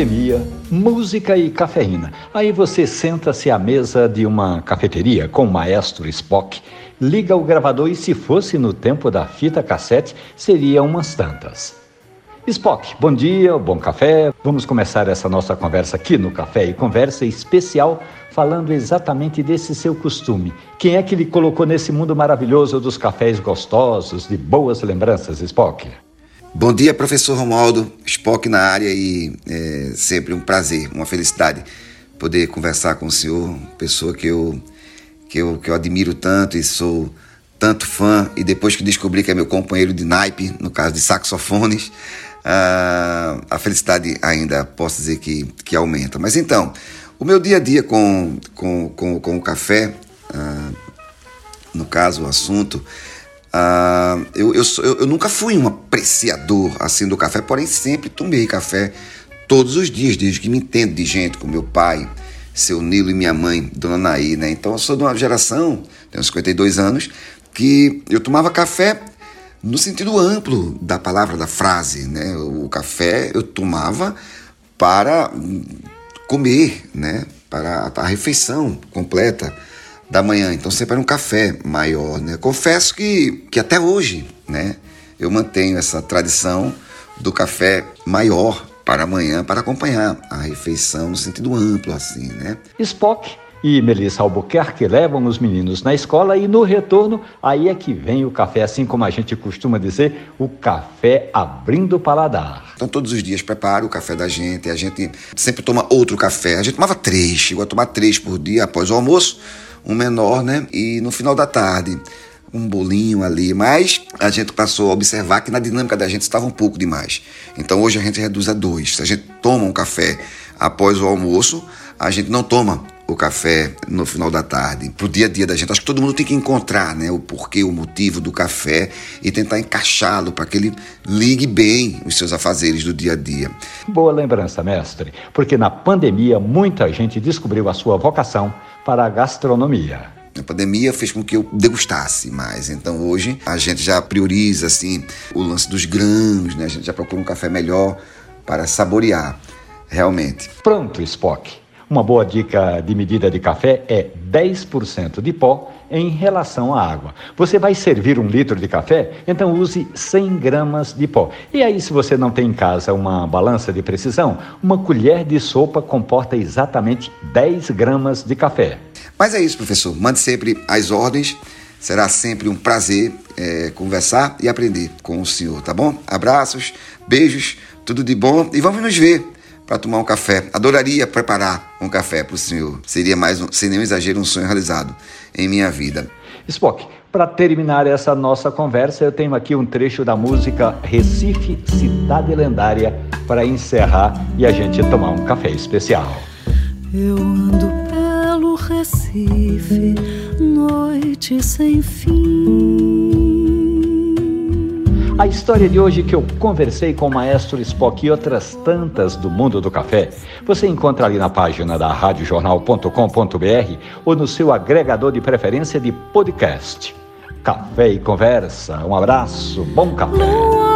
pandemia, música e cafeína. Aí você senta-se à mesa de uma cafeteria com o maestro Spock, liga o gravador e, se fosse no tempo da fita cassete, seria umas tantas. Spock, bom dia, bom café. Vamos começar essa nossa conversa aqui no Café e Conversa especial falando exatamente desse seu costume. Quem é que lhe colocou nesse mundo maravilhoso dos cafés gostosos, de boas lembranças, Spock? Bom dia, professor Romualdo, Spock na área e é sempre um prazer, uma felicidade poder conversar com o senhor, pessoa que eu, que eu, que eu admiro tanto e sou tanto fã. E depois que descobri que é meu companheiro de naipe, no caso de saxofones, a, a felicidade ainda posso dizer que, que aumenta. Mas então, o meu dia a dia com, com, com, com o café, uh, no caso, o assunto, Uh, eu, eu, eu, nunca fui um apreciador assim do café, porém sempre tomei café todos os dias, desde que me entendo de gente, com meu pai, seu Nilo e minha mãe, Dona Naí, né? Então eu sou de uma geração, tenho 52 anos, que eu tomava café no sentido amplo da palavra, da frase, né? O café eu tomava para comer, né? Para a refeição completa da manhã. Então sempre era um café maior, né? Confesso que, que até hoje, né? Eu mantenho essa tradição do café maior para amanhã para acompanhar a refeição no sentido amplo, assim, né? Spock e Melissa Albuquerque levam os meninos na escola e no retorno, aí é que vem o café, assim como a gente costuma dizer, o café abrindo o paladar. Então todos os dias preparo o café da gente, a gente sempre toma outro café, a gente tomava três, chegou a tomar três por dia após o almoço, um menor, né? E no final da tarde, um bolinho ali, mas a gente passou a observar que na dinâmica da gente estava um pouco demais. Então hoje a gente reduz a dois. Se a gente toma um café após o almoço, a gente não toma o café no final da tarde, pro dia a dia da gente. Acho que todo mundo tem que encontrar, né, o porquê, o motivo do café e tentar encaixá-lo para que ele ligue bem os seus afazeres do dia a dia. Boa lembrança, mestre, porque na pandemia muita gente descobriu a sua vocação para a gastronomia. A pandemia fez com que eu degustasse mais. Então hoje a gente já prioriza assim o lance dos grãos, né? A gente já procura um café melhor para saborear realmente. Pronto, Spock. Uma boa dica de medida de café é 10% de pó em relação à água. Você vai servir um litro de café, então use 100 gramas de pó. E aí, se você não tem em casa uma balança de precisão, uma colher de sopa comporta exatamente 10 gramas de café. Mas é isso, professor. Mande sempre as ordens. Será sempre um prazer é, conversar e aprender com o senhor, tá bom? Abraços, beijos, tudo de bom e vamos nos ver para tomar um café. Adoraria preparar um café para o senhor. Seria mais, um, sem nenhum exagero, um sonho realizado em minha vida. Spock, para terminar essa nossa conversa, eu tenho aqui um trecho da música Recife, Cidade Lendária, para encerrar e a gente tomar um café especial. Eu ando pelo Recife, noite sem fim. A história de hoje que eu conversei com o maestro Spock e outras tantas do mundo do café, você encontra ali na página da radiojornal.com.br ou no seu agregador de preferência de podcast. Café e conversa. Um abraço, bom café.